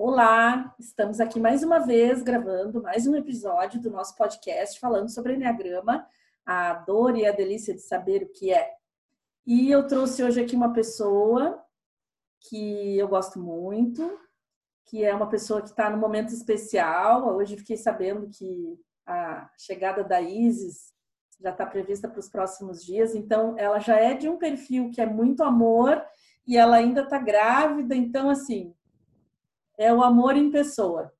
Olá, estamos aqui mais uma vez gravando mais um episódio do nosso podcast falando sobre Enneagrama, a dor e a delícia de saber o que é. E eu trouxe hoje aqui uma pessoa que eu gosto muito, que é uma pessoa que está num momento especial. Hoje fiquei sabendo que a chegada da Isis já está prevista para os próximos dias, então ela já é de um perfil que é muito amor e ela ainda está grávida, então assim é o amor em pessoa.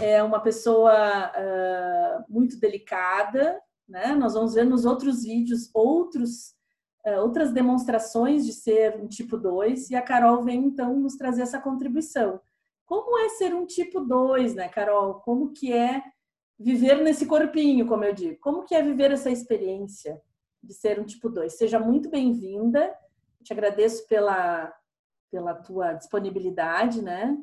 É uma pessoa uh, muito delicada, né? Nós vamos ver nos outros vídeos outros, uh, outras demonstrações de ser um tipo 2 e a Carol vem então nos trazer essa contribuição. Como é ser um tipo 2, né, Carol? Como que é viver nesse corpinho, como eu digo? Como que é viver essa experiência de ser um tipo 2? Seja muito bem-vinda. Te agradeço pela, pela tua disponibilidade, né?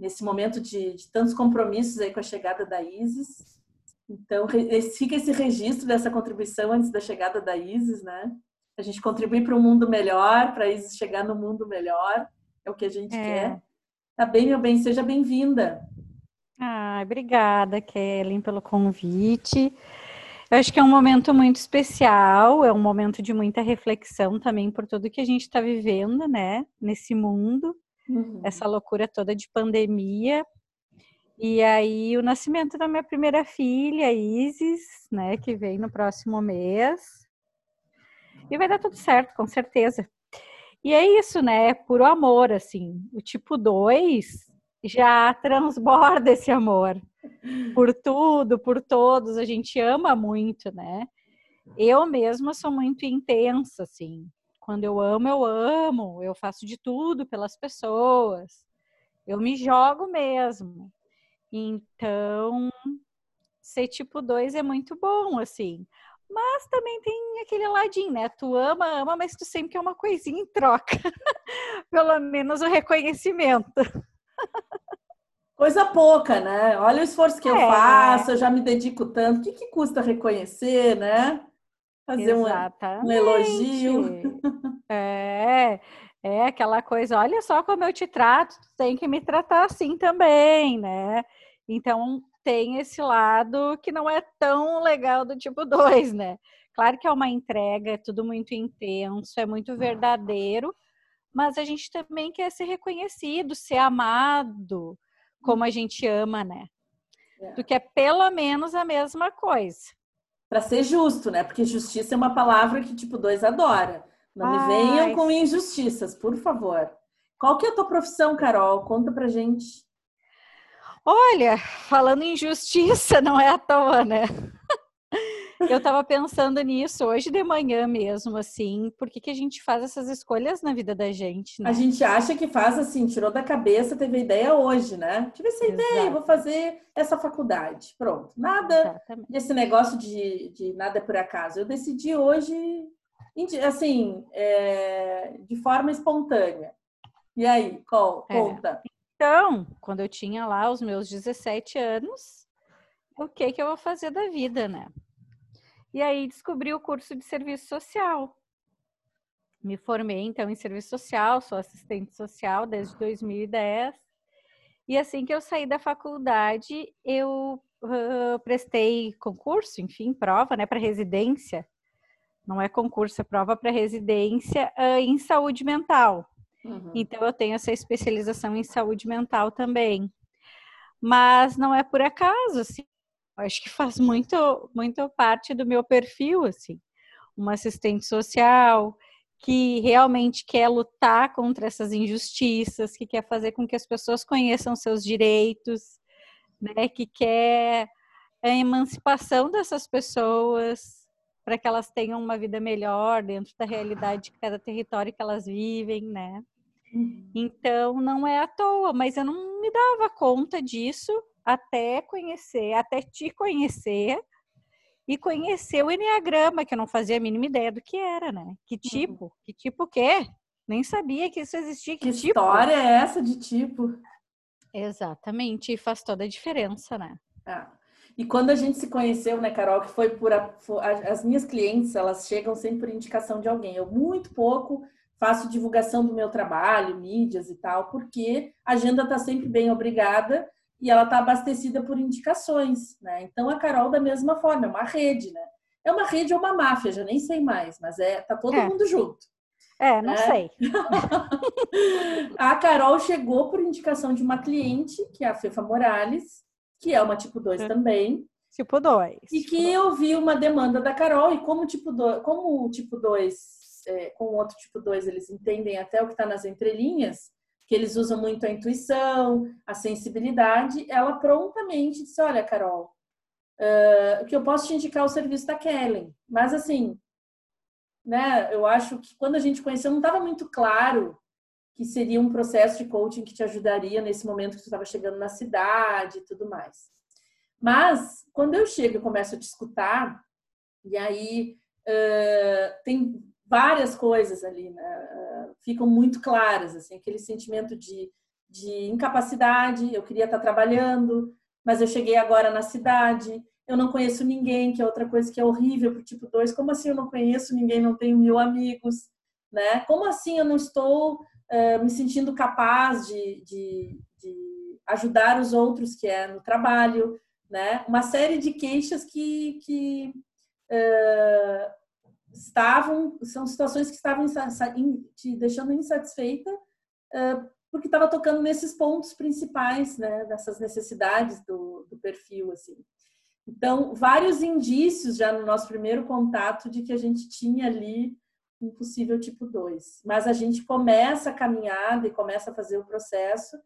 Nesse momento de, de, tantos compromissos aí com a chegada da Isis. Então, fica esse registro dessa contribuição antes da chegada da Isis, né? A gente contribuir para um mundo melhor, para a Isis chegar no mundo melhor, é o que a gente é. quer. Tá bem, meu bem, seja bem-vinda. Ah, obrigada, Kellen, pelo convite. Eu acho que é um momento muito especial, é um momento de muita reflexão também por tudo que a gente está vivendo, né, nesse mundo uhum. essa loucura toda de pandemia. E aí o nascimento da minha primeira filha, Isis, né, que vem no próximo mês. E vai dar tudo certo, com certeza. E é isso, né? É puro amor, assim. O tipo 2 já transborda esse amor. Por tudo, por todos, a gente ama muito, né? Eu mesma sou muito intensa, assim. Quando eu amo, eu amo, eu faço de tudo pelas pessoas, eu me jogo mesmo. Então, ser tipo 2 é muito bom, assim. Mas também tem aquele ladinho, né? Tu ama, ama, mas tu sempre quer uma coisinha em troca. Pelo menos o reconhecimento. Coisa pouca, né? Olha o esforço que é. eu faço, eu já me dedico tanto. O que, que custa reconhecer, né? Fazer um, um elogio. É, é aquela coisa, olha só como eu te trato, tu tem que me tratar assim também, né? Então tem esse lado que não é tão legal do tipo 2, né? Claro que é uma entrega, é tudo muito intenso, é muito verdadeiro, mas a gente também quer ser reconhecido, ser amado, como a gente ama, né? É. Tu quer pelo menos a mesma coisa para ser justo, né? Porque justiça é uma palavra que tipo dois adora. Não Ai. me venham com injustiças, por favor. Qual que é a tua profissão, Carol? Conta pra gente. Olha, falando em justiça, não é à toa, né? Eu estava pensando nisso hoje de manhã mesmo, assim, por que, que a gente faz essas escolhas na vida da gente, né? A gente acha que faz assim, tirou da cabeça, teve a ideia hoje, né? Tive essa Exato. ideia, vou fazer essa faculdade. Pronto. Nada Exatamente. desse negócio de, de nada é por acaso. Eu decidi hoje, assim, é, de forma espontânea. E aí, qual? É. Conta. Então, quando eu tinha lá os meus 17 anos, o que que eu vou fazer da vida, né? E aí descobri o curso de serviço social. Me formei então em serviço social, sou assistente social desde 2010. E assim que eu saí da faculdade, eu uh, prestei concurso, enfim, prova, né, para residência. Não é concurso, é prova para residência uh, em saúde mental. Uhum. Então eu tenho essa especialização em saúde mental também. Mas não é por acaso, assim, acho que faz muito, muito parte do meu perfil, assim. Uma assistente social que realmente quer lutar contra essas injustiças, que quer fazer com que as pessoas conheçam seus direitos, né? Que quer a emancipação dessas pessoas para que elas tenham uma vida melhor dentro da realidade de cada território que elas vivem, né? Uhum. Então não é à toa, mas eu não me dava conta disso até conhecer, até te conhecer e conhecer o Enneagrama, que eu não fazia a mínima ideia do que era, né? Que uhum. tipo? Uhum. Que tipo o quê? Nem sabia que isso existia. Que, que tipo? história é essa de tipo? Exatamente, e faz toda a diferença, né? É. E quando a gente se conheceu, né, Carol, que foi por a, as minhas clientes, elas chegam sempre por indicação de alguém. Eu muito pouco faço divulgação do meu trabalho, mídias e tal, porque a agenda está sempre bem obrigada e ela está abastecida por indicações, né? Então a Carol da mesma forma, é uma rede, né? É uma rede ou uma máfia, já nem sei mais, mas é tá todo é. mundo junto. É, não né? sei. a Carol chegou por indicação de uma cliente, que é a Fefa Morales, que é uma tipo 2 também. Tipo 2. E que eu vi uma demanda da Carol, e como tipo 2, como o tipo 2, é, com o outro tipo 2, eles entendem até o que está nas entrelinhas, que eles usam muito a intuição, a sensibilidade, ela prontamente disse: Olha, Carol, uh, que eu posso te indicar o serviço da Kellen, mas assim, né, eu acho que quando a gente conheceu, não estava muito claro que seria um processo de coaching que te ajudaria nesse momento que tu estava chegando na cidade e tudo mais. Mas, quando eu chego e começo a te escutar, e aí uh, tem várias coisas ali, né? uh, ficam muito claras, assim, aquele sentimento de, de incapacidade, eu queria estar trabalhando, mas eu cheguei agora na cidade, eu não conheço ninguém, que é outra coisa que é horrível para o tipo 2. Como assim eu não conheço ninguém, não tenho mil amigos? Né? Como assim eu não estou uh, me sentindo capaz de, de, de ajudar os outros, que é no trabalho? né? Uma série de queixas que, que uh, estavam, são situações que estavam te deixando insatisfeita, porque estava tocando nesses pontos principais, né? Dessas necessidades do, do perfil, assim. Então, vários indícios já no nosso primeiro contato de que a gente tinha ali um possível tipo 2. Mas a gente começa a caminhada e começa a fazer o processo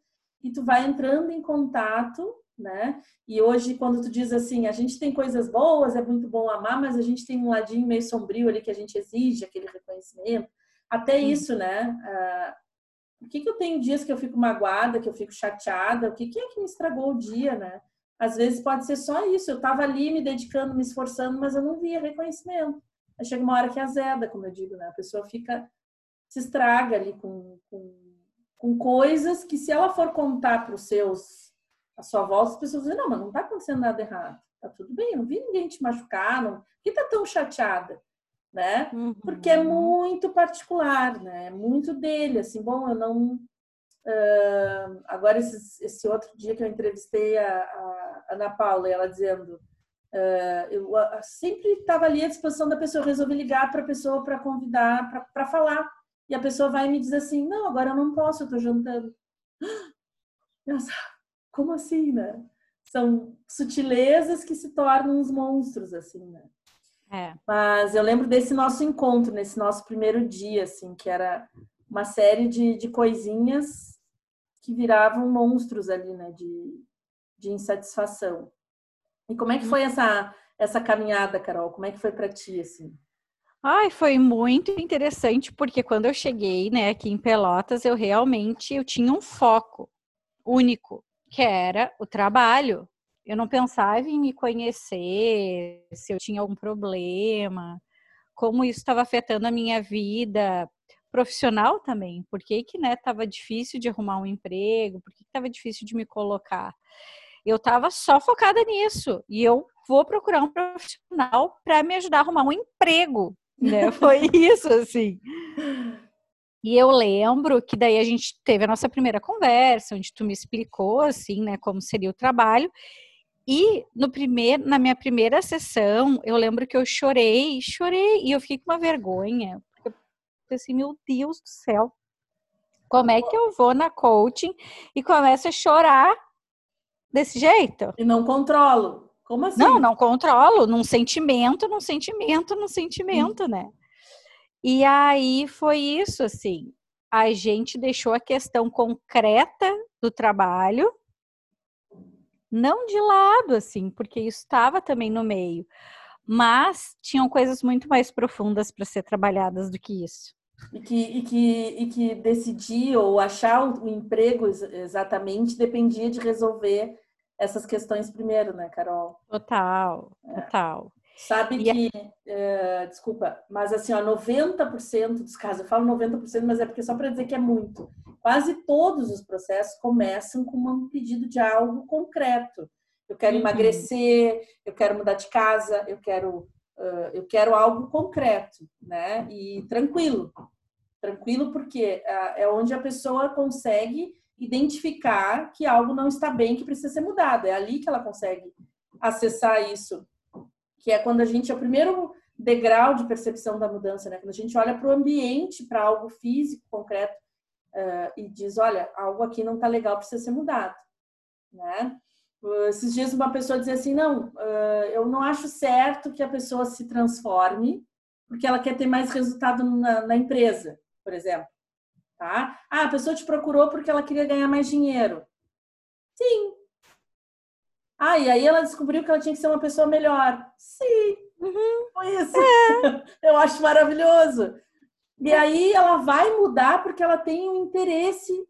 e tu vai entrando em contato né? E hoje, quando tu diz assim, a gente tem coisas boas, é muito bom amar, mas a gente tem um ladinho meio sombrio ali que a gente exige aquele reconhecimento. Até isso, né? Uh, o que, que eu tenho dias que eu fico magoada, que eu fico chateada? O que, que é que me estragou o dia, né? Às vezes pode ser só isso. Eu estava ali me dedicando, me esforçando, mas eu não via reconhecimento. Aí chega uma hora que azeda, como eu digo, né? A pessoa fica, se estraga ali com, com, com coisas que se ela for contar para os seus a sua volta, as pessoas dizem, não, mas não está acontecendo nada errado. Tá tudo bem, eu não vi ninguém te machucar, não. Por que tá tão chateada? Né? Uhum. Porque é muito particular, né? É muito dele, assim, bom, eu não... Uh, agora, esse, esse, outro dia que eu entrevistei a, a Ana Paula, ela dizendo... Uh, eu uh, sempre estava ali à disposição da pessoa, eu resolvi ligar para a pessoa para convidar, para falar. E a pessoa vai e me diz assim, não, agora eu não posso, eu estou jantando. Nossa, como assim, né? São sutilezas que se tornam uns monstros, assim, né? É. Mas eu lembro desse nosso encontro, nesse nosso primeiro dia, assim, que era uma série de, de coisinhas que viravam monstros ali, né? De, de insatisfação. E como é que foi essa, essa caminhada, Carol? Como é que foi para ti, assim? Ai, foi muito interessante, porque quando eu cheguei, né, aqui em Pelotas, eu realmente eu tinha um foco único que era o trabalho. Eu não pensava em me conhecer, se eu tinha algum problema, como isso estava afetando a minha vida profissional também. Por que que, né, estava difícil de arrumar um emprego? Por que estava difícil de me colocar? Eu estava só focada nisso e eu vou procurar um profissional para me ajudar a arrumar um emprego, né? Foi isso assim. E eu lembro que daí a gente teve a nossa primeira conversa, onde tu me explicou assim, né, como seria o trabalho. E no primeiro, na minha primeira sessão, eu lembro que eu chorei, chorei e eu fiquei com uma vergonha, porque eu pensei, meu Deus do céu, como é que eu vou na coaching e começo a chorar desse jeito? E não controlo. Como assim? Não, não controlo, num sentimento, num sentimento, num sentimento, hum. né? E aí foi isso, assim. A gente deixou a questão concreta do trabalho não de lado, assim, porque isso estava também no meio. Mas tinham coisas muito mais profundas para ser trabalhadas do que isso. E que, e que, e que decidir ou achar o emprego exatamente dependia de resolver essas questões primeiro, né, Carol? Total, é. total. Sabe e que, é, desculpa, mas assim, ó, 90% dos casos, eu falo 90%, mas é porque só para dizer que é muito. Quase todos os processos começam com um pedido de algo concreto. Eu quero uhum. emagrecer, eu quero mudar de casa, eu quero, uh, eu quero algo concreto, né? E tranquilo. Tranquilo porque uh, é onde a pessoa consegue identificar que algo não está bem, que precisa ser mudado. É ali que ela consegue acessar isso, que é quando a gente é o primeiro degrau de percepção da mudança, né? Quando a gente olha para o ambiente, para algo físico, concreto, uh, e diz, olha, algo aqui não está legal, precisa ser mudado, né? Uh, esses dias uma pessoa dizia assim, não, uh, eu não acho certo que a pessoa se transforme porque ela quer ter mais resultado na, na empresa, por exemplo. Tá? Ah, a pessoa te procurou porque ela queria ganhar mais dinheiro. Sim. Ah, e aí ela descobriu que ela tinha que ser uma pessoa melhor. Sim. Uhum. Foi isso. É. Eu acho maravilhoso. E aí ela vai mudar porque ela tem um interesse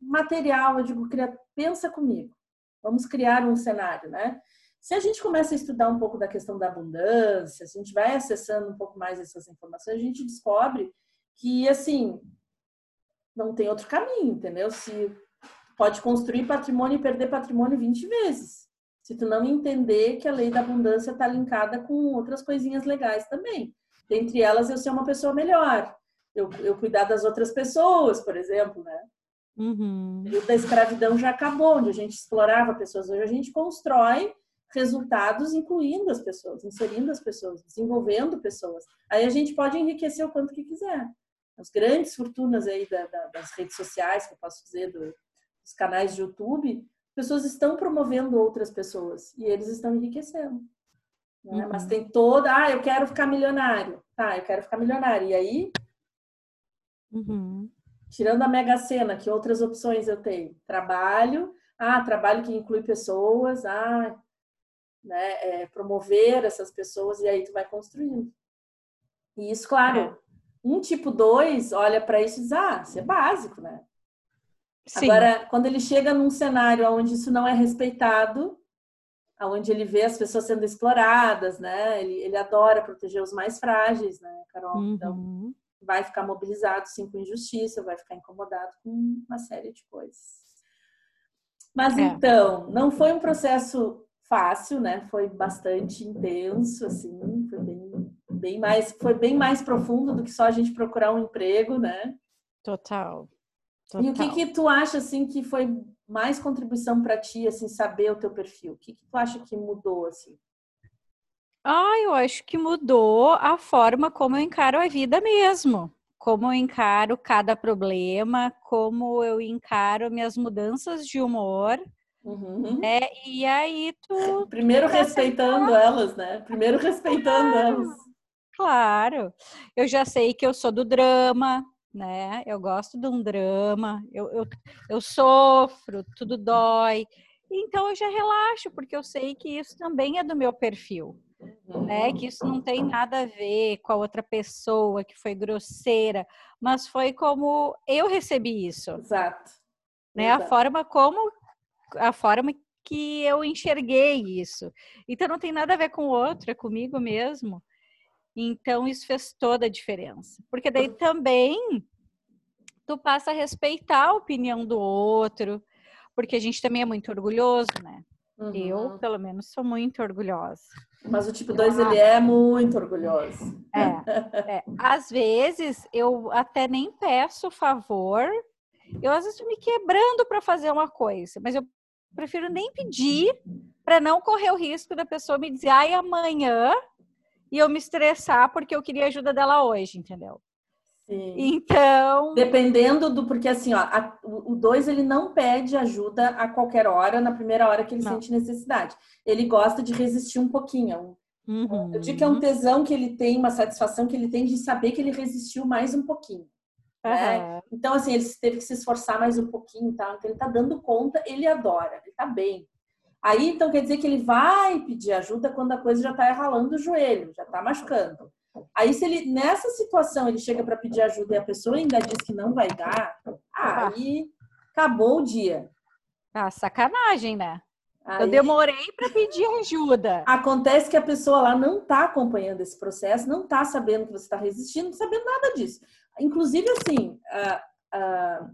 material. Eu digo, pensa comigo. Vamos criar um cenário, né? Se a gente começa a estudar um pouco da questão da abundância, se a gente vai acessando um pouco mais essas informações, a gente descobre que, assim, não tem outro caminho, entendeu? Se pode construir patrimônio e perder patrimônio 20 vezes. Se tu não entender que a lei da abundância está linkada com outras coisinhas legais também. Dentre elas, eu ser uma pessoa melhor. Eu, eu cuidar das outras pessoas, por exemplo, né? Uhum. O da escravidão já acabou, onde a gente explorava pessoas. Hoje a gente constrói resultados incluindo as pessoas, inserindo as pessoas, desenvolvendo pessoas. Aí a gente pode enriquecer o quanto que quiser as grandes fortunas aí da, da, das redes sociais, que eu posso dizer, do, dos canais de YouTube, pessoas estão promovendo outras pessoas e eles estão enriquecendo. Né? Uhum. Mas tem toda, ah, eu quero ficar milionário. Tá, eu quero ficar milionário. E aí, uhum. tirando a Mega Sena, que outras opções eu tenho? Trabalho, ah, trabalho que inclui pessoas, ah, né, é, promover essas pessoas, e aí tu vai construindo. E isso, claro, é. Um tipo 2 olha para isso e diz: ah, isso é básico, né? Sim. Agora, quando ele chega num cenário onde isso não é respeitado, onde ele vê as pessoas sendo exploradas, né? Ele, ele adora proteger os mais frágeis, né, Carol? Uhum. Então, vai ficar mobilizado, sim, com injustiça, vai ficar incomodado com uma série de coisas. Mas é. então, não foi um processo fácil, né? Foi bastante intenso, assim, foi bem bem mais, foi bem mais profundo do que só a gente procurar um emprego, né? Total. Total. E o que que tu acha assim que foi mais contribuição para ti, assim, saber o teu perfil? O que que tu acha que mudou assim? Ah, eu acho que mudou a forma como eu encaro a vida mesmo. Como eu encaro cada problema, como eu encaro minhas mudanças de humor. Uhum. É, e aí tu. Primeiro respeitando elas, né? Primeiro respeitando elas. Claro, eu já sei que eu sou do drama, né? Eu gosto de um drama, eu, eu, eu sofro, tudo dói. Então eu já relaxo, porque eu sei que isso também é do meu perfil. Né, que isso não tem nada a ver com a outra pessoa que foi grosseira, mas foi como eu recebi isso. Exato. Né, Exato. A forma como a forma que eu enxerguei isso. Então não tem nada a ver com o outro, é comigo mesmo. Então, isso fez toda a diferença. Porque daí também tu passa a respeitar a opinião do outro, porque a gente também é muito orgulhoso, né? Uhum. Eu, pelo menos, sou muito orgulhosa. Mas o tipo 2, ele é muito orgulhoso. É, é. Às vezes, eu até nem peço favor. Eu, às vezes, me quebrando para fazer uma coisa. Mas eu prefiro nem pedir para não correr o risco da pessoa me dizer, ai, amanhã e eu me estressar porque eu queria ajuda dela hoje, entendeu? Sim. Então. Dependendo do. Porque assim, ó, a, o 2 ele não pede ajuda a qualquer hora, na primeira hora que ele não. sente necessidade. Ele gosta de resistir um pouquinho. Uhum. Eu digo que é um tesão que ele tem, uma satisfação que ele tem de saber que ele resistiu mais um pouquinho. Uhum. Né? Então, assim, ele teve que se esforçar mais um pouquinho, tá? Então, ele tá dando conta, ele adora, ele tá bem. Aí, então, quer dizer que ele vai pedir ajuda quando a coisa já está ralando o joelho, já está machucando. Aí, se ele, nessa situação, ele chega para pedir ajuda e a pessoa ainda diz que não vai dar, aí acabou o dia. Ah, sacanagem, né? Aí, eu demorei para pedir ajuda. Acontece que a pessoa lá não está acompanhando esse processo, não está sabendo que você está resistindo, não tá sabendo nada disso. Inclusive, assim, Uh,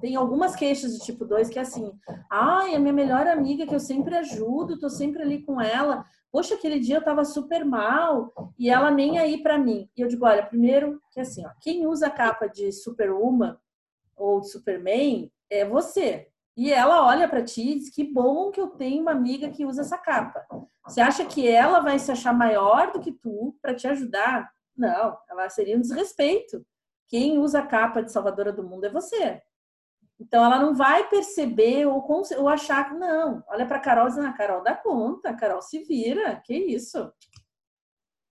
tem algumas queixas de tipo 2 que é assim, ai, a minha melhor amiga que eu sempre ajudo, tô sempre ali com ela. Poxa, aquele dia eu tava super mal e ela nem aí para mim. E eu digo, olha, primeiro que assim, ó, quem usa a capa de Superwoman ou de Superman é você. E ela olha para ti e diz: Que bom que eu tenho uma amiga que usa essa capa. Você acha que ela vai se achar maior do que tu para te ajudar? Não, ela seria um desrespeito. Quem usa a capa de Salvadora do Mundo é você. Então ela não vai perceber ou, ou achar que não. Olha para Carol e diz: ah, Carol dá conta, Carol se vira, que isso.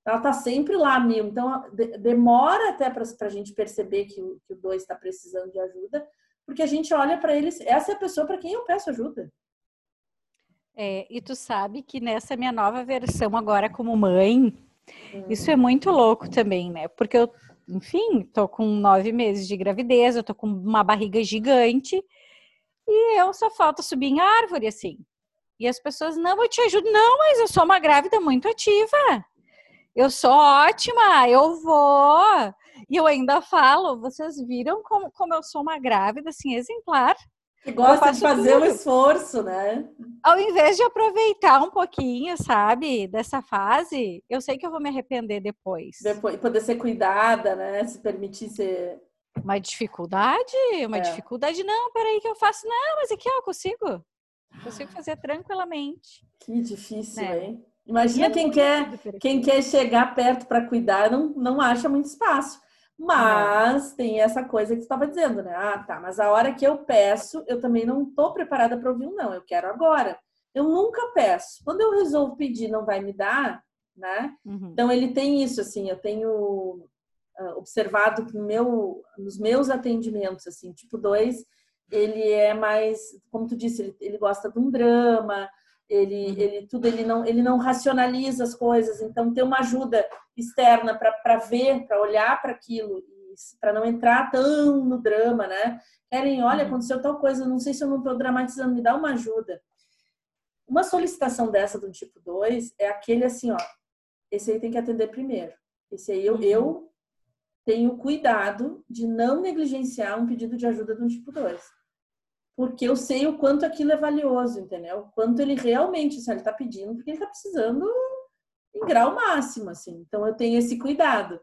Ela tá sempre lá, mil. Então demora até para a gente perceber que o, que o dois está precisando de ajuda, porque a gente olha para eles, essa é a pessoa para quem eu peço ajuda. É, e tu sabe que nessa minha nova versão agora como mãe, hum. isso é muito louco também, né? Porque eu, enfim, tô com nove meses de gravidez, eu tô com uma barriga gigante e eu só falta subir em árvore, assim. E as pessoas, não, eu te ajudo. Não, mas eu sou uma grávida muito ativa. Eu sou ótima, eu vou. E eu ainda falo, vocês viram como, como eu sou uma grávida, assim, exemplar. Que gosta de fazer tudo. um esforço, né? Ao invés de aproveitar um pouquinho, sabe, dessa fase, eu sei que eu vou me arrepender depois. Depois, poder ser cuidada, né? Se permitir ser. Uma dificuldade? Uma é. dificuldade? Não, peraí que eu faço. Não, mas aqui eu consigo. Consigo fazer tranquilamente. Que difícil, né? hein? Imagina é quem quer, quem quer chegar perto para cuidar, não, não acha muito espaço. Mas tem essa coisa que você estava dizendo, né? Ah, tá, mas a hora que eu peço, eu também não estou preparada para ouvir um não, eu quero agora. Eu nunca peço. Quando eu resolvo pedir, não vai me dar, né? Uhum. Então ele tem isso, assim, eu tenho uh, observado que no meu, nos meus atendimentos, assim, tipo dois, ele é mais, como tu disse, ele, ele gosta de um drama, ele, uhum. ele tudo ele não ele não racionaliza as coisas então ter uma ajuda externa para ver para olhar para aquilo para não entrar tão no drama né querem olha uhum. aconteceu tal coisa não sei se eu não estou dramatizando me dá uma ajuda uma solicitação dessa do tipo 2 é aquele assim ó esse aí tem que atender primeiro esse aí eu, uhum. eu tenho cuidado de não negligenciar um pedido de ajuda do tipo 2 porque eu sei o quanto aquilo é valioso, entendeu? Quanto ele realmente, se ele está pedindo, porque ele está precisando em grau máximo, assim. Então eu tenho esse cuidado.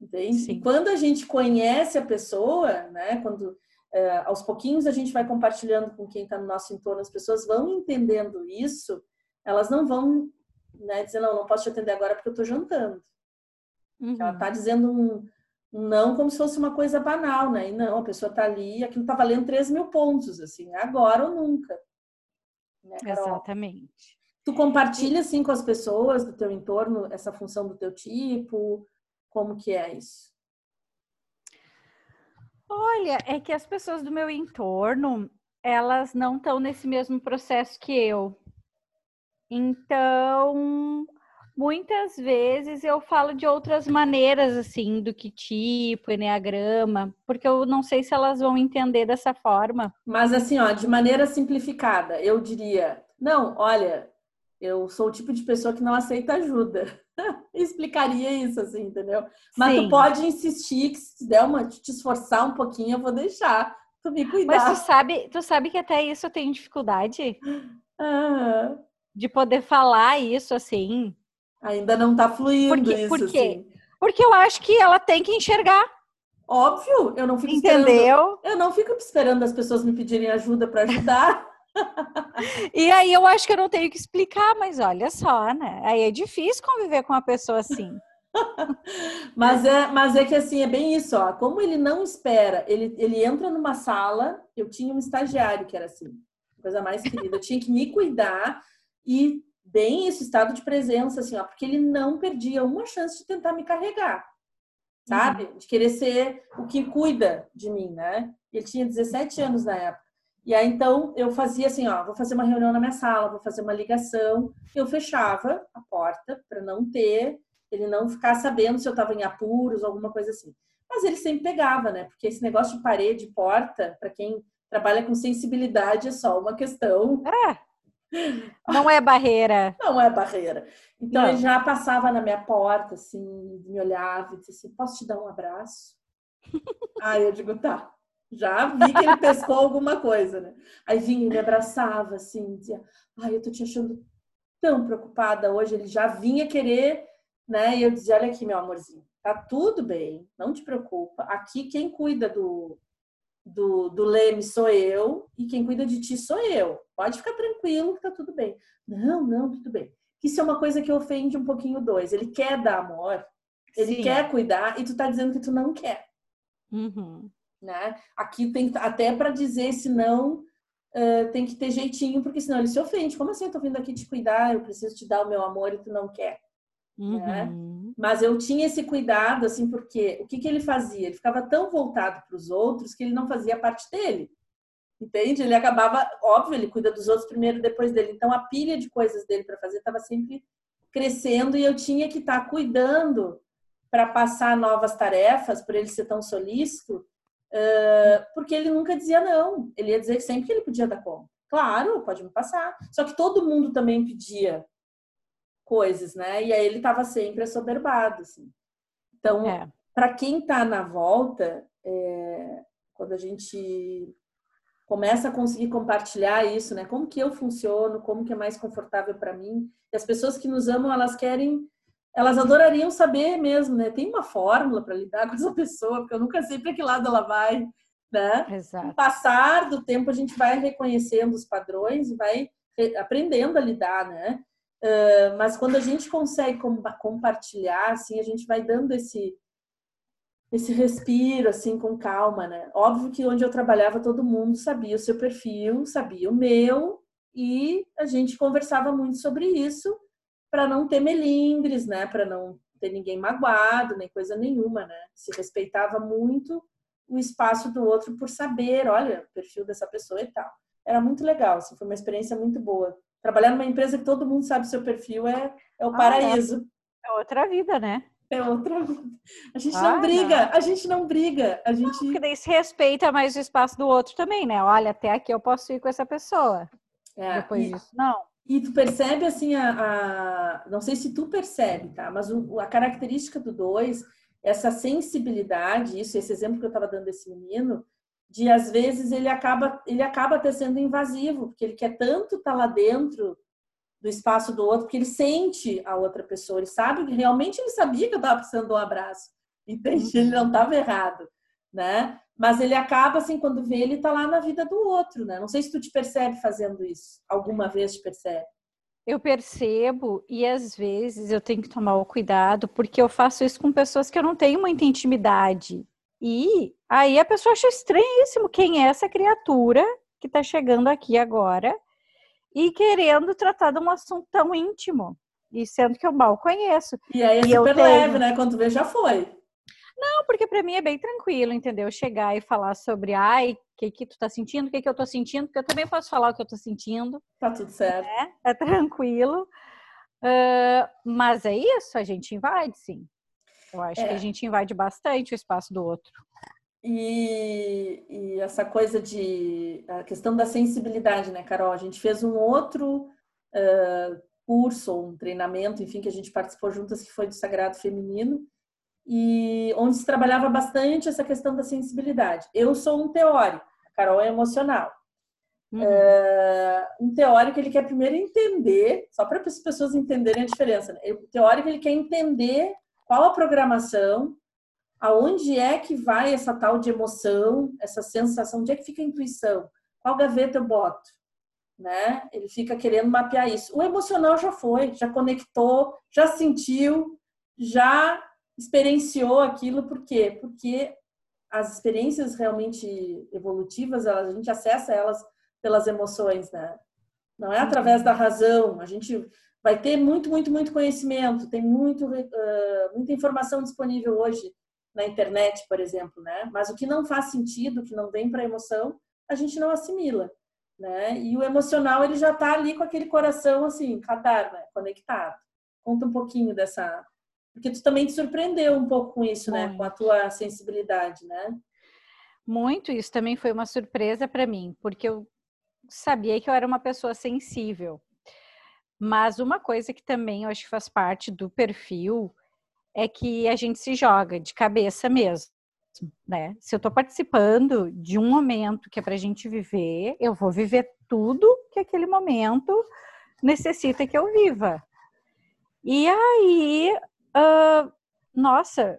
Entende? Sim. E quando a gente conhece a pessoa, né? Quando é, aos pouquinhos a gente vai compartilhando com quem está no nosso entorno, as pessoas vão entendendo isso, elas não vão né, dizer, não, não posso te atender agora porque eu estou jantando. Uhum. Ela está dizendo um, não como se fosse uma coisa banal, né? E não, a pessoa tá ali, aquilo tá valendo 3 mil pontos, assim, agora ou nunca. Né, Exatamente. Tu compartilha, assim, com as pessoas do teu entorno essa função do teu tipo? Como que é isso? Olha, é que as pessoas do meu entorno, elas não estão nesse mesmo processo que eu. Então, muitas vezes eu falo de outras maneiras, assim, do que tipo, enneagrama, porque eu não sei se elas vão entender dessa forma. Mas, assim, ó, de maneira simplificada, eu diria: não, olha, eu sou o tipo de pessoa que não aceita ajuda. Explicaria isso, assim, entendeu? Mas Sim. tu pode insistir que se der uma, te esforçar um pouquinho, eu vou deixar tu me cuidar. Mas tu sabe, tu sabe que até isso eu tenho dificuldade. Ah. De poder falar isso, assim, Ainda não está fluindo por isso. Por quê? Assim. Porque eu acho que ela tem que enxergar. Óbvio, eu não fico Entendeu? esperando. Eu não fico esperando as pessoas me pedirem ajuda para ajudar. e aí eu acho que eu não tenho que explicar, mas olha só, né? Aí é difícil conviver com uma pessoa assim. mas, é, mas é que assim, é bem isso, ó. Como ele não espera, ele, ele entra numa sala, eu tinha um estagiário que era assim, coisa mais querida, eu tinha que me cuidar e bem esse estado de presença, assim, ó, porque ele não perdia uma chance de tentar me carregar, sabe? Uhum. De querer ser o que cuida de mim, né? Ele tinha 17 anos na época. E aí, então, eu fazia assim, ó, vou fazer uma reunião na minha sala, vou fazer uma ligação. Eu fechava a porta para não ter, ele não ficar sabendo se eu estava em apuros, alguma coisa assim. Mas ele sempre pegava, né? Porque esse negócio de parede, porta, para quem trabalha com sensibilidade, é só uma questão é. Não é barreira. Não é barreira. Então Não. ele já passava na minha porta, assim, me olhava e disse assim: posso te dar um abraço? Aí eu digo, tá. Já vi que ele pescou alguma coisa, né? Aí vinha e me abraçava, assim, dizia, ai, eu tô te achando tão preocupada hoje. Ele já vinha querer, né? E eu dizia, olha aqui, meu amorzinho, tá tudo bem, não te preocupa. Aqui quem cuida do, do, do Leme sou eu e quem cuida de ti sou eu. Pode ficar tranquilo que tá tudo bem. Não, não, tudo bem. Isso é uma coisa que ofende um pouquinho dois. Ele quer dar amor, ele Sim. quer cuidar e tu tá dizendo que tu não quer. Uhum. Né? Aqui tem até para dizer se não uh, tem que ter jeitinho, porque senão ele se ofende. Como assim? Eu tô vindo aqui te cuidar, eu preciso te dar o meu amor e tu não quer. Né? Mas eu tinha esse cuidado, assim, porque o que, que ele fazia? Ele ficava tão voltado para os outros que ele não fazia parte dele. Entende? Ele acabava, óbvio, ele cuida dos outros primeiro, depois dele. Então a pilha de coisas dele para fazer estava sempre crescendo e eu tinha que estar tá cuidando para passar novas tarefas, por ele ser tão solícito, porque ele nunca dizia não. Ele ia dizer sempre que ele podia dar conta. Claro, pode me passar. Só que todo mundo também pedia coisas, né? E aí ele estava sempre assoberbado, assim. Então, é. para quem está na volta, é, quando a gente começa a conseguir compartilhar isso, né? Como que eu funciono, como que é mais confortável para mim. E as pessoas que nos amam, elas querem elas adorariam saber mesmo, né? Tem uma fórmula para lidar com essa pessoa, porque eu nunca sei para que lado ela vai, né? Exato. Com o passar do tempo, a gente vai reconhecendo os padrões e vai aprendendo a lidar, né? Uh, mas quando a gente consegue com, compartilhar, assim, a gente vai dando esse esse respiro, assim, com calma, né? Óbvio que onde eu trabalhava, todo mundo sabia o seu perfil, sabia o meu, e a gente conversava muito sobre isso, para não ter melindres, né? Para não ter ninguém magoado, nem coisa nenhuma, né? Se respeitava muito o espaço do outro por saber, olha, o perfil dessa pessoa e tal. Era muito legal, assim, foi uma experiência muito boa. Trabalhar numa empresa que todo mundo sabe seu perfil é, é o ah, paraíso. É outra vida, né? É outra vida. A gente ah, não briga, não. a gente não briga. A gente... Não, porque daí se respeita mais o espaço do outro também, né? Olha, até aqui eu posso ir com essa pessoa. É, Depois e... disso, não. E tu percebe assim a, a, não sei se tu percebe, tá? Mas o, a característica do dois, essa sensibilidade, isso, esse exemplo que eu estava dando desse menino, de às vezes ele acaba ele acaba até sendo invasivo, porque ele quer tanto estar tá lá dentro do espaço do outro, porque ele sente a outra pessoa, ele sabe que realmente ele sabia que eu estava precisando de um abraço, entende? Ele não estava errado, né? Mas ele acaba, assim, quando vê, ele tá lá na vida do outro, né? Não sei se tu te percebe fazendo isso. Alguma vez te percebe? Eu percebo e às vezes eu tenho que tomar o cuidado porque eu faço isso com pessoas que eu não tenho muita intimidade. E aí a pessoa acha estranhíssimo quem é essa criatura que tá chegando aqui agora e querendo tratar de um assunto tão íntimo. E sendo que eu mal conheço. E aí é e super tenho... leve, né? Quando vê, já foi. Não, porque para mim é bem tranquilo, entendeu? Chegar e falar sobre, ai, o que que tu tá sentindo, o que que eu tô sentindo, porque eu também posso falar o que eu tô sentindo. Tá tudo certo. Né? É tranquilo. Uh, mas é isso, a gente invade, sim. Eu acho é. que a gente invade bastante o espaço do outro. E, e, essa coisa de. a questão da sensibilidade, né, Carol? A gente fez um outro uh, curso, um treinamento, enfim, que a gente participou juntas, que foi do Sagrado Feminino e onde se trabalhava bastante essa questão da sensibilidade. Eu sou um teórico, a Carol é emocional. Uhum. É, um teórico ele quer primeiro entender, só para as pessoas entenderem a diferença. Né? O teórico ele quer entender qual a programação, aonde é que vai essa tal de emoção, essa sensação, onde é que fica a intuição, qual gaveta eu boto, né? Ele fica querendo mapear isso. O emocional já foi, já conectou, já sentiu, já experienciou aquilo, por quê? Porque as experiências realmente evolutivas, elas, a gente acessa elas pelas emoções, né? Não é através da razão. A gente vai ter muito, muito, muito conhecimento, tem muito, uh, muita informação disponível hoje na internet, por exemplo, né? Mas o que não faz sentido, que não vem para a emoção, a gente não assimila, né? E o emocional, ele já está ali com aquele coração, assim, radar, né? Conectado. Conta um pouquinho dessa, porque tu também te surpreendeu um pouco com isso, Muito. né? Com a tua sensibilidade, né? Muito, isso também foi uma surpresa para mim, porque eu sabia que eu era uma pessoa sensível. Mas uma coisa que também eu acho que faz parte do perfil é que a gente se joga de cabeça mesmo. né? Se eu estou participando de um momento que é para a gente viver, eu vou viver tudo que aquele momento necessita que eu viva. E aí, uh, nossa,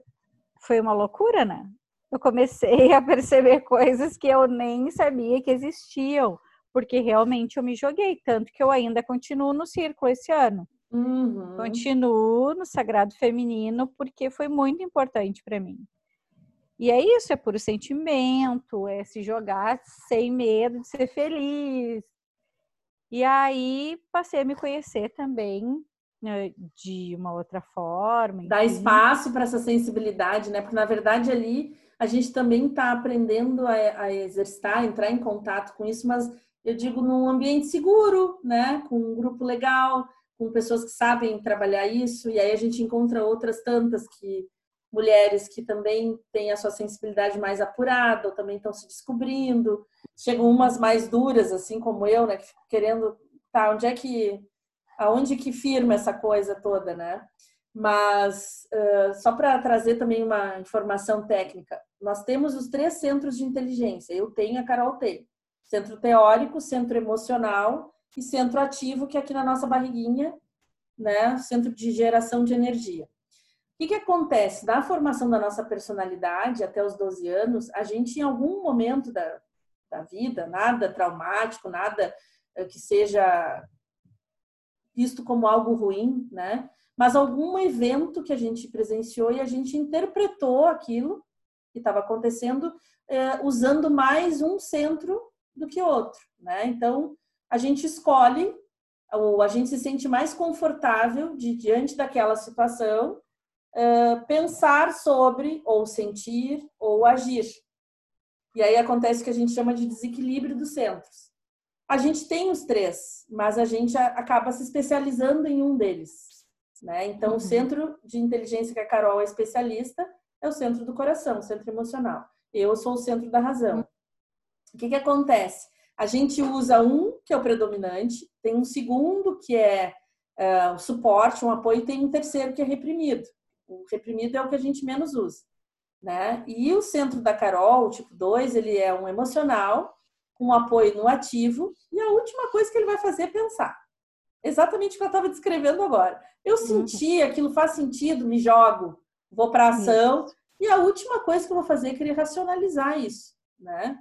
foi uma loucura, né? Eu comecei a perceber coisas que eu nem sabia que existiam, porque realmente eu me joguei, tanto que eu ainda continuo no círculo esse ano. Uhum. Continuo no Sagrado Feminino, porque foi muito importante para mim. E é isso, é puro sentimento, é se jogar sem medo de ser feliz. E aí passei a me conhecer também né, de uma outra forma. Dá espaço para essa sensibilidade, né? Porque na verdade ali a gente também está aprendendo a, a exercitar, entrar em contato com isso, mas eu digo num ambiente seguro, né? Com um grupo legal, com pessoas que sabem trabalhar isso, e aí a gente encontra outras tantas que mulheres que também têm a sua sensibilidade mais apurada ou também estão se descobrindo. Chegam umas mais duras, assim como eu, né, que querendo, tá, onde é que aonde que firma essa coisa toda, né? Mas uh, só para trazer também uma informação técnica, nós temos os três centros de inteligência. Eu tenho, a Carol tem. Centro teórico, centro emocional e centro ativo, que é aqui na nossa barriguinha, né? Centro de geração de energia que, que acontece? Na formação da nossa personalidade, até os 12 anos, a gente, em algum momento da, da vida, nada traumático, nada eh, que seja visto como algo ruim, né? Mas algum evento que a gente presenciou e a gente interpretou aquilo que estava acontecendo eh, usando mais um centro do que outro, né? Então, a gente escolhe ou a gente se sente mais confortável de diante daquela situação uh, pensar sobre, ou sentir, ou agir. E aí acontece o que a gente chama de desequilíbrio dos centros. A gente tem os três, mas a gente acaba se especializando em um deles. Né? Então, uhum. o centro de inteligência que a Carol é especialista é o centro do coração, o centro emocional. Eu sou o centro da razão. Uhum. O que, que acontece? A gente usa um, que é o predominante, tem um segundo, que é uh, o suporte, um apoio, e tem um terceiro, que é reprimido. O reprimido é o que a gente menos usa, né? E o centro da Carol, o tipo 2, ele é um emocional, com apoio no ativo, e a última coisa que ele vai fazer é pensar. Exatamente o que eu estava descrevendo agora. Eu uhum. senti, aquilo faz sentido, me jogo, vou para ação, e a última coisa que eu vou fazer é querer racionalizar isso, né?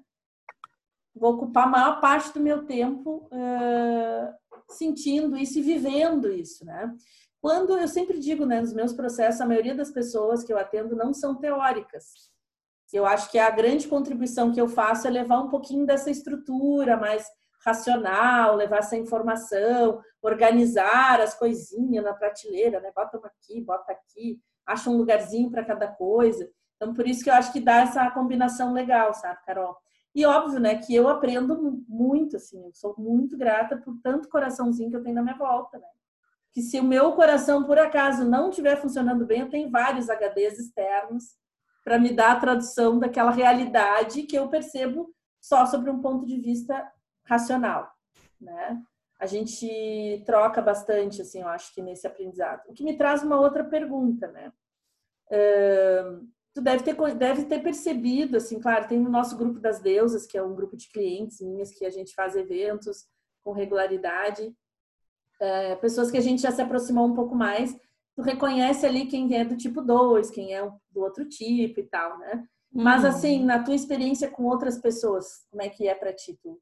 Vou ocupar a maior parte do meu tempo uh, sentindo isso e vivendo isso, né? Quando eu sempre digo, né, nos meus processos, a maioria das pessoas que eu atendo não são teóricas. Eu acho que a grande contribuição que eu faço é levar um pouquinho dessa estrutura mais racional, levar essa informação, organizar as coisinhas na prateleira, né? Bota aqui, bota aqui, acha um lugarzinho para cada coisa. Então, por isso que eu acho que dá essa combinação legal, sabe, Carol? E óbvio, né, que eu aprendo muito, assim, eu sou muito grata por tanto coraçãozinho que eu tenho na minha volta, né? que se o meu coração por acaso não estiver funcionando bem, eu tenho vários HDs externos para me dar a tradução daquela realidade que eu percebo só sobre um ponto de vista racional, né? A gente troca bastante, assim, eu acho que nesse aprendizado. O que me traz uma outra pergunta, né? Uh, tu deve ter, deve ter percebido, assim, claro, tem o nosso grupo das deusas, que é um grupo de clientes minhas que a gente faz eventos com regularidade é, pessoas que a gente já se aproximou um pouco mais, tu reconhece ali quem é do tipo 2, quem é do outro tipo e tal, né? Uhum. Mas assim, na tua experiência com outras pessoas, como é que é para ti? Tu,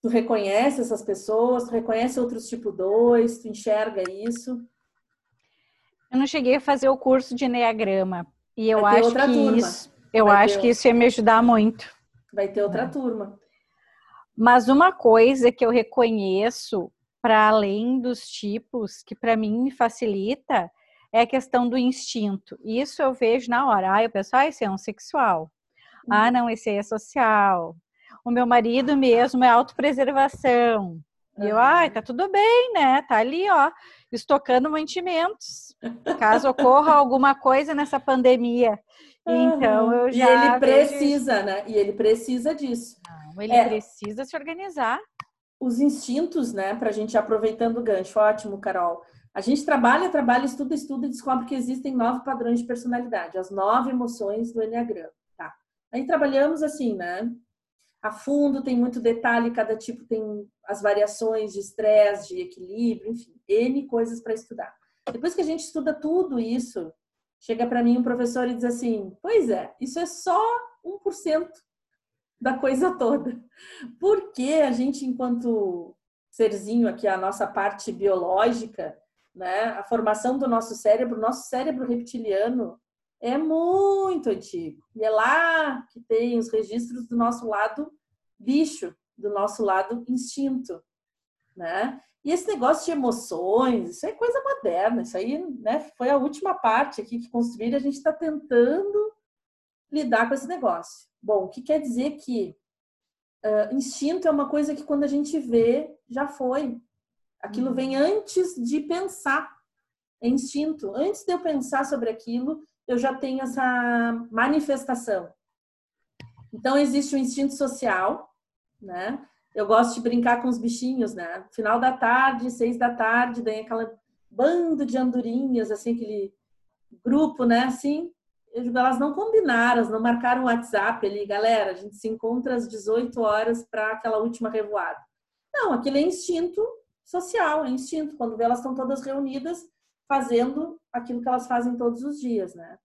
tu reconhece essas pessoas, tu reconhece outros tipo 2, tu enxerga isso? Eu não cheguei a fazer o curso de Enneagrama e eu acho que turma. isso, eu Vai acho que isso ia me ajudar muito. Vai ter outra é. turma. Mas uma coisa que eu reconheço para além dos tipos, que para mim me facilita, é a questão do instinto. Isso eu vejo na hora. Ah, eu penso, ah, esse é um sexual. Ah, uhum. não, esse aí é social. O meu marido mesmo é autopreservação. E eu, ai, tá tudo bem, né? Tá ali, ó, estocando mantimentos. Caso ocorra alguma coisa nessa pandemia. Então, eu já. E ele precisa, né? E ele precisa disso. Não, ele é. precisa se organizar os instintos, né, para a gente aproveitando o gancho. Ótimo, Carol. A gente trabalha, trabalha, estuda, estuda e descobre que existem nove padrões de personalidade, as nove emoções do Enneagrama. Tá? Aí trabalhamos assim, né? A fundo, tem muito detalhe, cada tipo tem as variações de estresse, de equilíbrio, enfim, N coisas para estudar. Depois que a gente estuda tudo isso, chega para mim um professor e diz assim: Pois é, isso é só 1% da coisa toda. Porque a gente, enquanto serzinho aqui, a nossa parte biológica, né, a formação do nosso cérebro, nosso cérebro reptiliano é muito antigo. E é lá que tem os registros do nosso lado bicho, do nosso lado instinto, né? E esse negócio de emoções, isso é coisa moderna, isso aí né, foi a última parte aqui que construíram, a gente está tentando lidar com esse negócio. Bom, o que quer dizer que uh, instinto é uma coisa que quando a gente vê, já foi. Aquilo uhum. vem antes de pensar. É instinto. Antes de eu pensar sobre aquilo, eu já tenho essa manifestação. Então, existe o instinto social, né? Eu gosto de brincar com os bichinhos, né? Final da tarde, seis da tarde, daí aquela bando de andorinhas, assim, aquele grupo, né? Assim, elas não combinaram, não marcaram o WhatsApp ali, galera, a gente se encontra às 18 horas para aquela última revoada. Não, aquilo é instinto social, é instinto. Quando vê, elas estão todas reunidas fazendo aquilo que elas fazem todos os dias, né?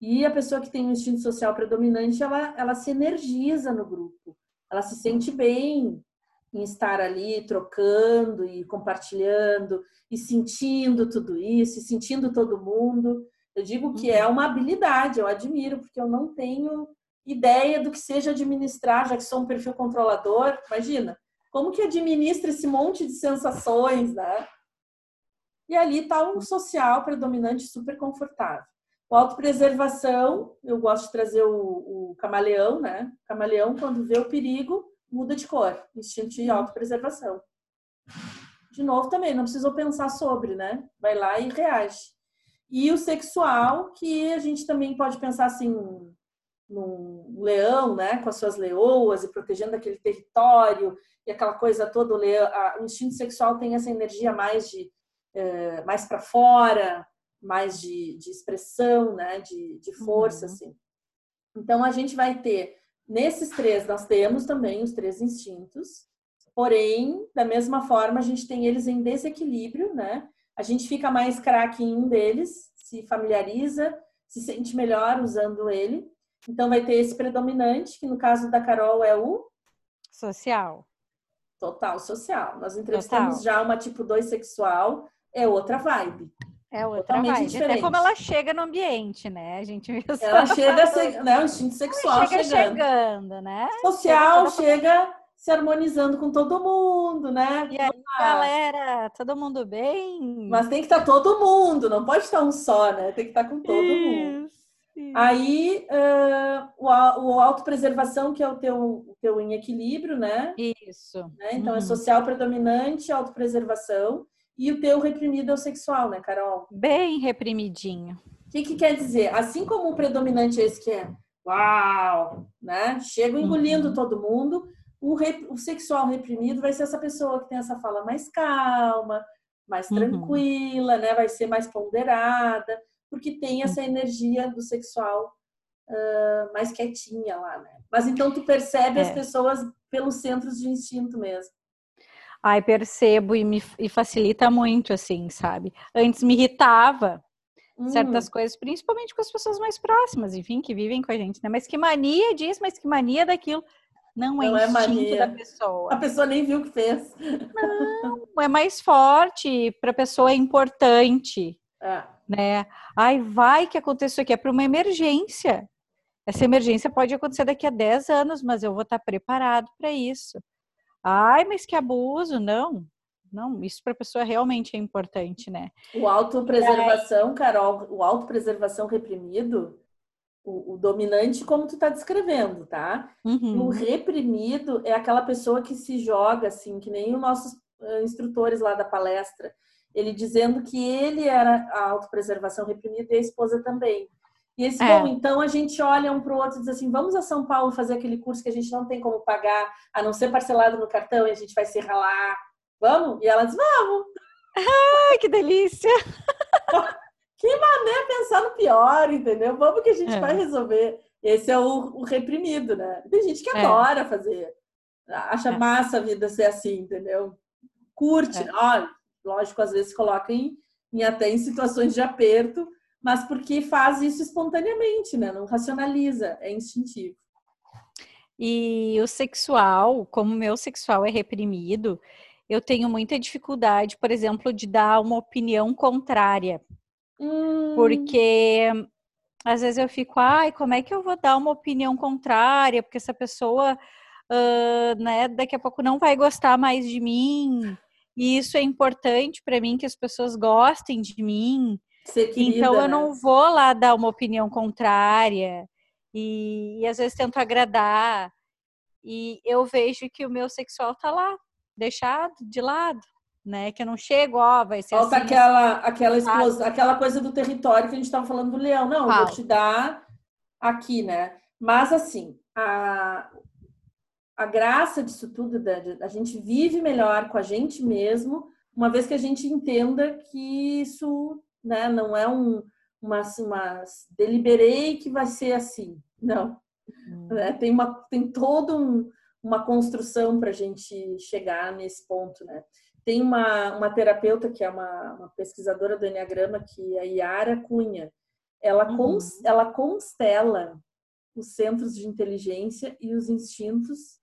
E a pessoa que tem um instinto social predominante, ela, ela se energiza no grupo, ela se sente bem, em estar ali trocando e compartilhando e sentindo tudo isso, e sentindo todo mundo. Eu digo que é uhum. uma habilidade, eu admiro, porque eu não tenho ideia do que seja administrar, já que sou um perfil controlador. Imagina, como que administra esse monte de sensações, né? E ali está um social predominante super confortável. O autopreservação, eu gosto de trazer o, o camaleão, né? O camaleão, quando vê o perigo, muda de cor, instinto de autopreservação. De novo também, não precisou pensar sobre, né? Vai lá e reage. E o sexual, que a gente também pode pensar assim, num leão, né, com as suas leoas e protegendo aquele território e aquela coisa toda, o, leão, o instinto sexual tem essa energia mais de é, mais para fora, mais de, de expressão, né, de, de força, uhum. assim. Então a gente vai ter Nesses três, nós temos também os três instintos, porém, da mesma forma, a gente tem eles em desequilíbrio, né? A gente fica mais craque em um deles, se familiariza, se sente melhor usando ele. Então, vai ter esse predominante, que no caso da Carol é o social. Total social. Nós entrevistamos Total. já uma tipo 2 sexual, é outra vibe. É outra vibe. Diferente. Até como ela chega no ambiente, né? A gente viu Ela chega, né? O instinto sexual ela chega chegando. chegando, né? Social chega, chega se harmonizando com todo mundo, né? E aí, ah. galera, todo mundo bem? Mas tem que estar todo mundo, não pode estar um só, né? Tem que estar com todo mundo. Isso. Aí, uh, o, o autopreservação, que é o teu, o teu em equilíbrio, né? Isso. Né? Então, é uhum. é social predominante, autopreservação. E o teu reprimido é o sexual, né, Carol? Bem reprimidinho. O que, que quer dizer? Assim como o predominante é esse que é uau, né? Chega engolindo uhum. todo mundo, o, rep... o, sexual reprimido vai ser essa pessoa que tem essa fala mais calma, mais uhum. tranquila, né? Vai ser mais ponderada, porque tem essa uhum. energia do sexual uh, mais quietinha lá, né? Mas então tu percebe é. as pessoas pelos centros de instinto mesmo. Ai, percebo e me e facilita muito, assim, sabe? Antes me irritava hum. certas coisas, principalmente com as pessoas mais próximas, enfim, que vivem com a gente, né? Mas que mania disso, mas que mania daquilo. Não, é Não é instinto da pessoa. A pessoa nem viu o que fez. Não, é mais forte, para a pessoa é importante. É. Né? Ai, vai que aconteceu aqui, é para uma emergência. Essa emergência pode acontecer daqui a 10 anos, mas eu vou estar preparado para isso. Ai, mas que abuso, não. Não, isso para a pessoa realmente é importante, né? O autopreservação, Carol, o autopreservação reprimido, o, o, dominante, como tu está descrevendo, tá? Uhum. O reprimido é aquela pessoa que se joga, assim, que nem os nossos uh, instrutores lá da palestra, ele dizendo que ele era a autopreservação reprimida e a esposa também. E esse, é. bom, então a gente olha um para o outro e diz assim: vamos a São Paulo fazer aquele curso que a gente não tem como pagar, a não ser parcelado no cartão e a gente vai se ralar. Vamos? E ela diz: vamos. Ai, que delícia! que mané pensar no pior, entendeu? Vamos que a gente é. vai resolver. Esse é o, o, reprimido, né? Tem gente que é. adora fazer, acha é. massa a vida ser assim, entendeu? Curte, é. olha, lógico, às vezes coloca em, em até em situações de aperto, mas porque faz isso espontaneamente, né? Não racionaliza, é instintivo. E o sexual, como o meu sexual é reprimido, eu tenho muita dificuldade, por exemplo, de dar uma opinião contrária. Hum. Porque às vezes eu fico, ai, como é que eu vou dar uma opinião contrária? Porque essa pessoa, uh, né, daqui a pouco não vai gostar mais de mim. E isso é importante para mim, que as pessoas gostem de mim. Querida, então eu né? não vou lá dar uma opinião contrária. E, e às vezes tento agradar. E eu vejo que o meu sexual tá lá, deixado de lado, né? Que eu não chego, ó, vai ser Falta assim, aquela, aquela, explosão, aquela coisa do território que a gente estava falando do leão. Não, vou te dar aqui, né? Mas assim, a, a graça disso tudo, a gente vive melhor com a gente mesmo, uma vez que a gente entenda que isso né, não é um, uma, uma deliberei que vai ser assim. Não. Hum. Né? Tem, uma, tem todo um, uma construção para a gente chegar nesse ponto, né? Tem uma, uma terapeuta que é uma, uma pesquisadora do Enneagrama, que é a Yara Cunha. Ela, uhum. cons, ela constela os centros de inteligência e os instintos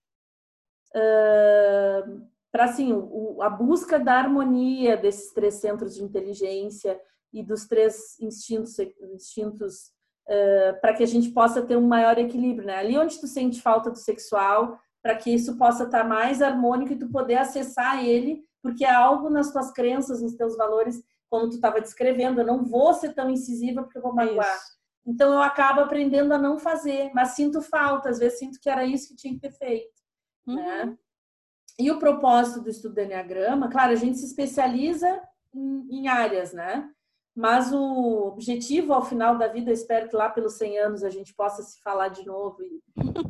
uh, para assim o, a busca da harmonia desses três centros de inteligência e dos três instintos instintos uh, para que a gente possa ter um maior equilíbrio, né? Ali onde tu sente falta do sexual, para que isso possa estar tá mais harmônico e tu poder acessar ele, porque é algo nas tuas crenças, nos teus valores, como tu estava descrevendo, eu não vou ser tão incisiva porque eu vou magoar. Isso. Então eu acabo aprendendo a não fazer, mas sinto falta, às vezes sinto que era isso que tinha que ter feito, uhum. né? E o propósito do estudo do Enneagrama, claro, a gente se especializa em, em áreas, né? Mas o objetivo ao final da vida, eu espero que lá pelos 100 anos a gente possa se falar de novo e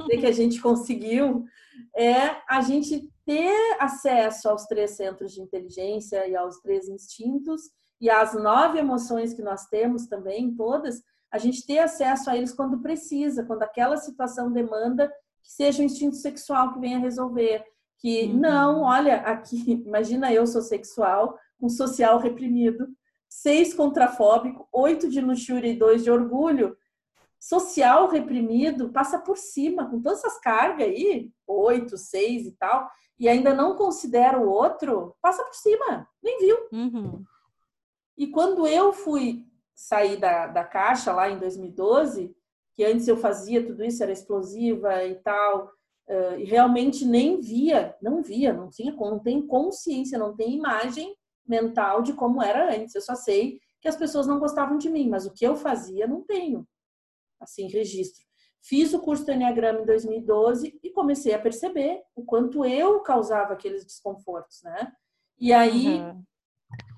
ver que a gente conseguiu, é a gente ter acesso aos três centros de inteligência e aos três instintos e às nove emoções que nós temos também, todas, a gente ter acesso a eles quando precisa, quando aquela situação demanda que seja o instinto sexual que venha resolver. Que uhum. não, olha, aqui, imagina eu sou sexual, um social reprimido seis contrafóbico, oito de luxúria e dois de orgulho, social reprimido, passa por cima, com todas essas cargas aí, oito, seis e tal, e ainda não considera o outro, passa por cima, nem viu. Uhum. E quando eu fui sair da, da caixa lá em 2012, que antes eu fazia tudo isso, era explosiva e tal, uh, e realmente nem via, não via, não tinha, não tem consciência, não tem imagem mental de como era antes. Eu só sei que as pessoas não gostavam de mim, mas o que eu fazia não tenho assim registro. Fiz o curso do Enneagrama em 2012 e comecei a perceber o quanto eu causava aqueles desconfortos, né? E aí uhum.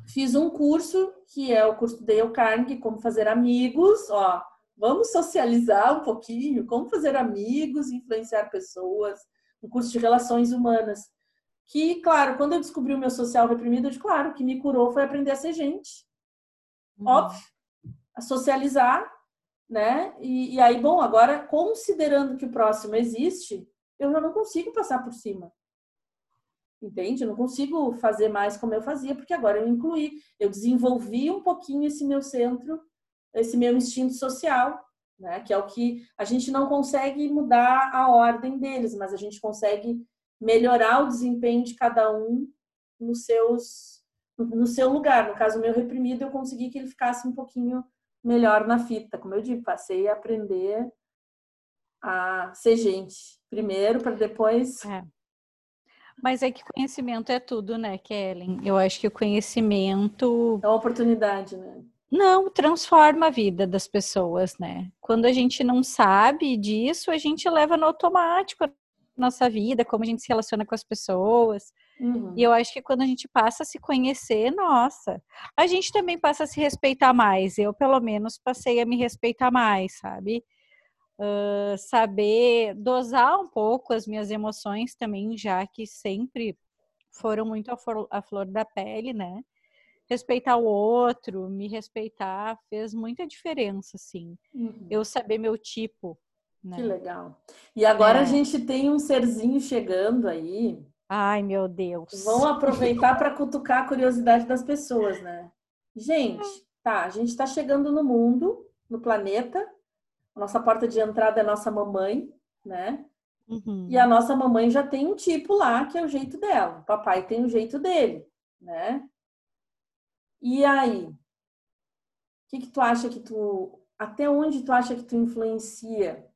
fiz um curso que é o curso do Dale Carnegie, como fazer amigos, ó, vamos socializar um pouquinho, como fazer amigos, influenciar pessoas, um curso de relações humanas que, claro, quando eu descobri o meu social reprimido, eu disse, claro, o que me curou foi aprender a ser gente. Uhum. Óbvio. A socializar, né? E, e, aí, bom, agora, considerando que o próximo existe, eu já não consigo passar por cima. Entende? Eu não consigo fazer mais como eu fazia, porque agora eu incluí, eu desenvolvi um pouquinho esse meu centro, esse meu instinto social, né? Que é o que a gente não consegue mudar a ordem deles, mas a gente consegue melhorar o desempenho de cada um nos seus no seu lugar. No caso meu reprimido, eu consegui que ele ficasse um pouquinho melhor na fita. Como eu digo, passei a aprender a ser gente primeiro para depois. É. Mas é que conhecimento é tudo, né, Kellen? Eu acho que o conhecimento. É uma oportunidade, né? Não, transforma a vida das pessoas, né? Quando a gente não sabe disso, a gente leva no automático nossa vida, como a gente se relaciona com as pessoas. Uhum. E eu acho que quando a gente passa a se conhecer, nossa, a gente também passa a se respeitar mais. Eu, pelo menos, passei a me respeitar mais, sabe? Uh, saber dosar um pouco as minhas emoções também, já que sempre foram muito a flor, a flor da pele, né? respeitar o outro, me respeitar, fez muita diferença, assim. Uhum. Eu saber meu tipo. Né? Que legal. E agora É. a gente tem um serzinho chegando aí. Ai, meu Deus. Vamos aproveitar para cutucar a curiosidade das pessoas, né? Gente, tá, a gente está chegando no mundo, no planeta. Nossa porta de entrada é nossa mamãe, né? Uhum. E a nossa mamãe já tem um tipo lá, que é o jeito dela. O papai tem o jeito dele, né? E aí? O que que tu acha que tu... Até onde tu acha que tu influencia?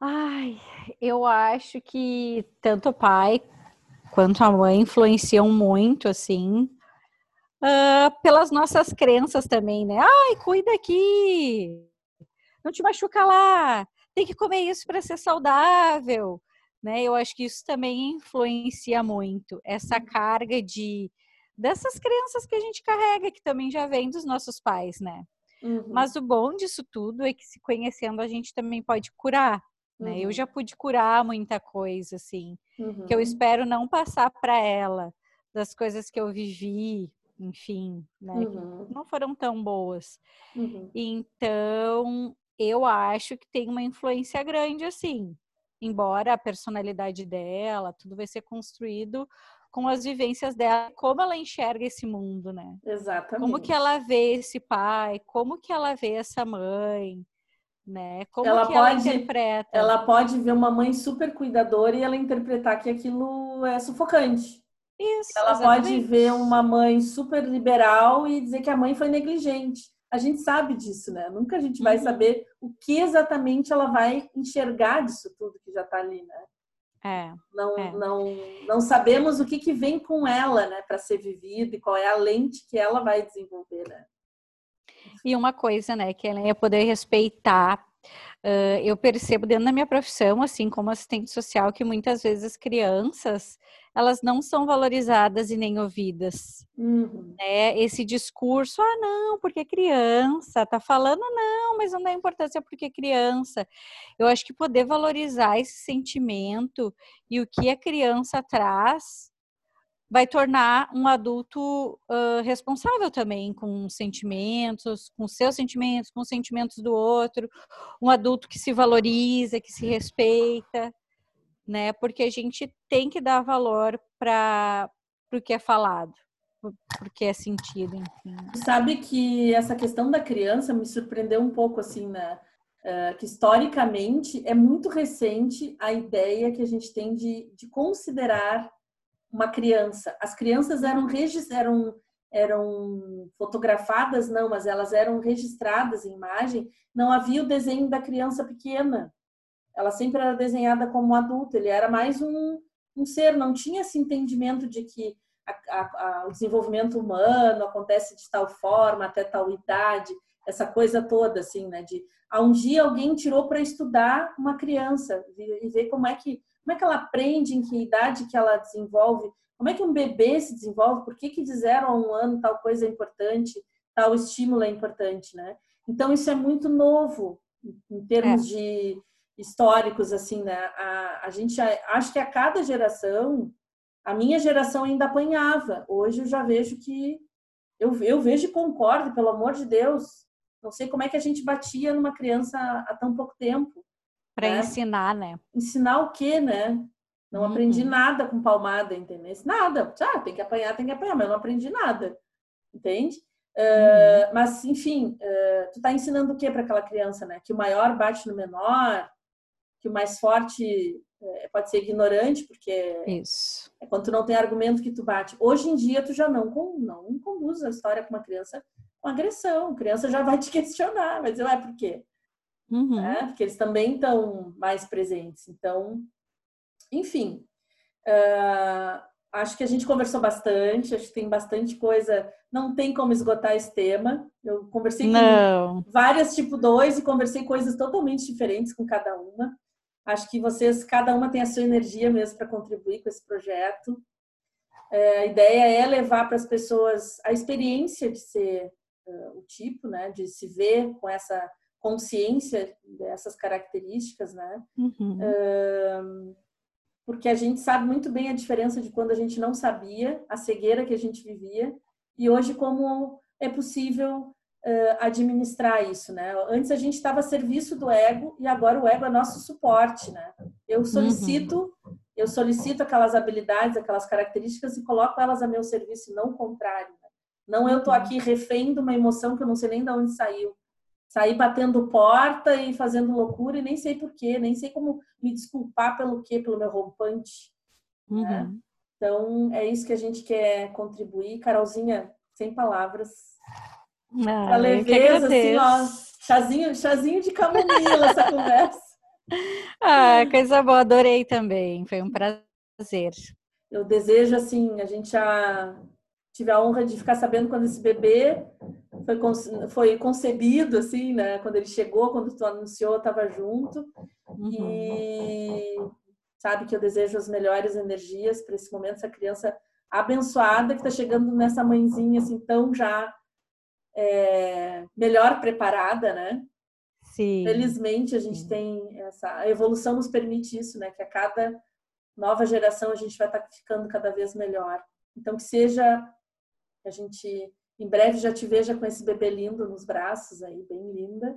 Ai, eu acho que tanto o pai quanto a mãe influenciam muito, assim, ah, pelas nossas crenças também, né? Ai, cuida aqui, não te machuca lá, tem que comer isso para ser saudável, né? Eu acho que isso também influencia muito essa carga de dessas crenças que a gente carrega, que também já vem dos nossos pais, né? Uhum, Mas o bom disso tudo é que se conhecendo a gente também pode curar, né? Eu uhum, já pude curar muita coisa, assim, que eu uhum, espero não passar para ela, das coisas que eu vivi, enfim, né? Uhum, não foram tão boas. uhum. Então, eu acho que tem uma influência grande, assim. Embora a personalidade dela, tudo vai ser construído com as vivências dela, como ela enxerga esse mundo, né? Como que Exatamente. ela vê esse pai, como que ela vê essa mãe, né? Como Ela que ela pode- interpreta. Ela pode ver uma mãe super cuidadora e ela interpretar que aquilo é sufocante. Isso, Ela pode exatamente. ver uma mãe super liberal e dizer que a mãe foi negligente. A gente sabe disso, né? Nunca a gente vai Uhum. saber o que exatamente ela vai enxergar disso tudo que já tá ali, né? É. Não, É. não, não sabemos o que, que vem com ela, né, para ser vivido e qual é a lente que ela vai desenvolver, né? E uma coisa, né, que ela ia poder respeitar. ãh, eu percebo dentro da minha profissão, assim como assistente social, que muitas vezes as crianças elas não são valorizadas e nem ouvidas. Uhum. né? Esse discurso, ah, não, porque é criança, tá falando, não, mas não dá importância porque é criança. Eu acho que poder valorizar esse sentimento e o que a criança traz vai tornar um adulto ah, responsável também com os sentimentos, com seus sentimentos, com os sentimentos do outro, um adulto que se valoriza, que se respeita, né? Porque a gente tem que dar valor para o que é falado, porque é sentido, enfim. Sabe que essa questão da criança me surpreendeu um pouco, assim, né? Eh, que historicamente é muito recente a ideia que a gente tem de, de considerar uma criança. As crianças eram, eram, eram fotografadas, não, mas elas eram registradas em imagem. Não havia o desenho da criança pequena. Ela sempre era desenhada como adulto. Ele era mais um, um ser. Não tinha esse entendimento de que a- a- a- o desenvolvimento humano acontece de tal forma, até tal idade, essa coisa toda, assim, né? De ah, um dia alguém tirou para estudar uma criança e ver como é que como é que ela aprende, em que idade que ela desenvolve, como é que um bebê se desenvolve, por que que de zero a um ano tal coisa é importante, tal estímulo é importante, né? Então isso é muito novo em termos de históricos, assim, né? A, a gente acho que a cada geração a minha geração ainda apanhava. Hoje eu já vejo que eu, eu vejo e concordo, pelo amor de Deus. Não sei como é que a gente batia numa criança há tão pouco tempo. Para É. ensinar, né? Ensinar o quê, né? Não Uhum. aprendi nada com palmada, entendeu? Nada. Ah, tem que apanhar, tem que apanhar, mas não aprendi nada. Entende? Uh, mas, enfim, uh, tu tá ensinando o que para aquela criança, né? Que o maior bate no menor, que o mais forte eh, pode ser ignorante, porque Isso. é quando tu não tem argumento que tu bate. Hoje em dia, tu já não, não conduz a história com uma criança com agressão. A criança já vai te questionar, vai dizer, ué, por quê? Uhum. Né? Porque eles também estão mais presentes. Então, enfim, ah, acho que a gente conversou bastante, acho que tem bastante coisa, não tem como esgotar esse tema. Eu conversei com Não. várias tipo 2 e conversei coisas totalmente diferentes com cada uma. Acho que vocês, cada uma tem a sua energia mesmo para contribuir com esse projeto. É, a ideia é levar para as pessoas a experiência de ser uh, o tipo, né, de se ver com essa consciência dessas características, né? Uhum. Uh, porque a gente sabe muito bem a diferença de quando a gente não sabia, a cegueira que a gente vivia, e hoje como é possível uh, administrar isso, né? Antes a gente estava a serviço do ego e agora o ego é nosso suporte, né? Eu solicito, uhum. eu solicito aquelas habilidades, aquelas características e coloco elas a meu serviço, não o contrário. Né? Não eu tô uhum. aqui refém de uma emoção que eu não sei nem de onde saiu. Sair batendo porta e fazendo loucura e nem sei porquê, nem sei como me desculpar pelo quê, pelo meu rompante. Né? Uhum. Né? Então, é isso que a gente quer contribuir. Carolzinha, sem palavras. Ah, a leveza, assim, ó, chazinho, chazinho de camomila essa conversa. Ah, coisa boa, adorei também. Foi um prazer. Eu desejo, assim, a gente já tive a honra de ficar sabendo quando esse bebê foi, foi concebido, assim, né? Quando ele chegou, quando tu anunciou, estava junto. Uhum. E sabe que eu desejo as melhores energias para esse momento, essa criança abençoada que está chegando nessa mãezinha, assim, tão já é, melhor preparada, né? Sim. Felizmente a gente Sim. tem essa a evolução nos permite isso, né? Que a cada nova geração a gente vai estar tá ficando cada vez melhor. Então que seja que a gente em breve já te veja com esse bebê lindo nos braços aí, bem linda.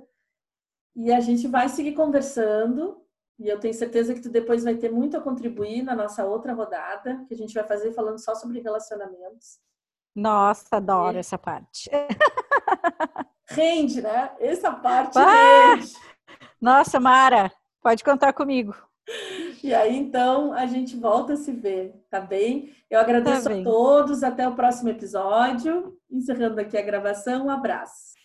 E a gente vai seguir conversando. E eu tenho certeza que tu depois vai ter muito a contribuir na nossa outra rodada, que a gente vai fazer falando só sobre relacionamentos. Nossa, adoro e... essa parte. Rende, né? Essa parte ah! rende. Nossa, Mara, pode contar comigo. E aí, então, a gente volta a se ver, tá bem? Eu agradeço tá bem. a todos. Até o próximo episódio. Encerrando aqui a gravação. Um abraço.